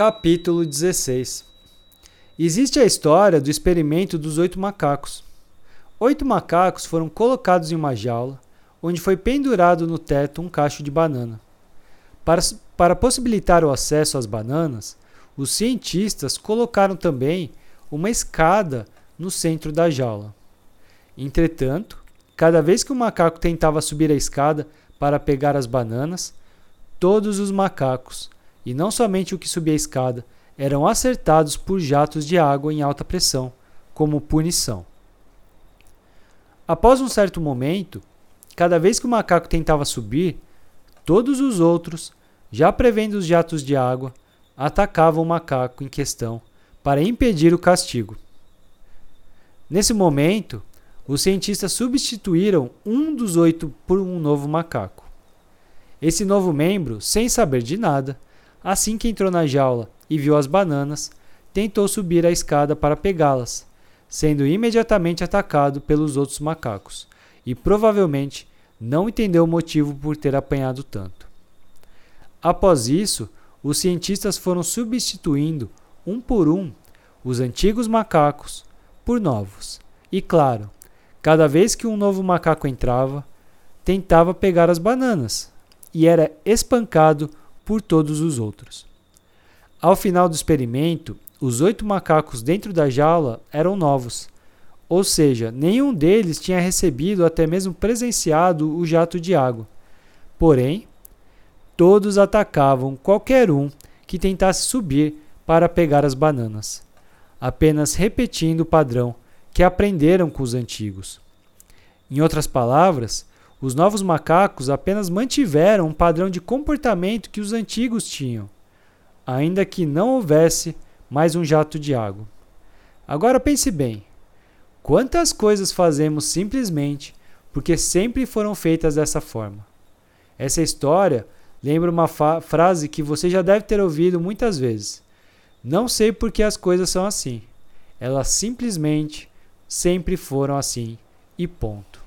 Capítulo 16 Existe a história do experimento dos oito macacos. Oito macacos foram colocados em uma jaula, onde foi pendurado no teto um cacho de banana. Para, para possibilitar o acesso às bananas, os cientistas colocaram também uma escada no centro da jaula. Entretanto, cada vez que o macaco tentava subir a escada para pegar as bananas, todos os macacos e não somente o que subia a escada, eram acertados por jatos de água em alta pressão, como punição. Após um certo momento, cada vez que o macaco tentava subir, todos os outros, já prevendo os jatos de água, atacavam o macaco em questão para impedir o castigo. Nesse momento, os cientistas substituíram um dos oito por um novo macaco. Esse novo membro, sem saber de nada, Assim que entrou na jaula e viu as bananas, tentou subir a escada para pegá-las, sendo imediatamente atacado pelos outros macacos, e provavelmente não entendeu o motivo por ter apanhado tanto. Após isso, os cientistas foram substituindo, um por um, os antigos macacos por novos. E claro, cada vez que um novo macaco entrava, tentava pegar as bananas e era espancado por todos os outros. Ao final do experimento, os oito macacos dentro da jaula eram novos, ou seja, nenhum deles tinha recebido ou até mesmo presenciado o jato de água. Porém, todos atacavam qualquer um que tentasse subir para pegar as bananas, apenas repetindo o padrão que aprenderam com os antigos. Em outras palavras, os novos macacos apenas mantiveram um padrão de comportamento que os antigos tinham, ainda que não houvesse mais um jato de água. Agora pense bem: quantas coisas fazemos simplesmente porque sempre foram feitas dessa forma? Essa história lembra uma frase que você já deve ter ouvido muitas vezes. Não sei por que as coisas são assim. Elas simplesmente sempre foram assim e ponto.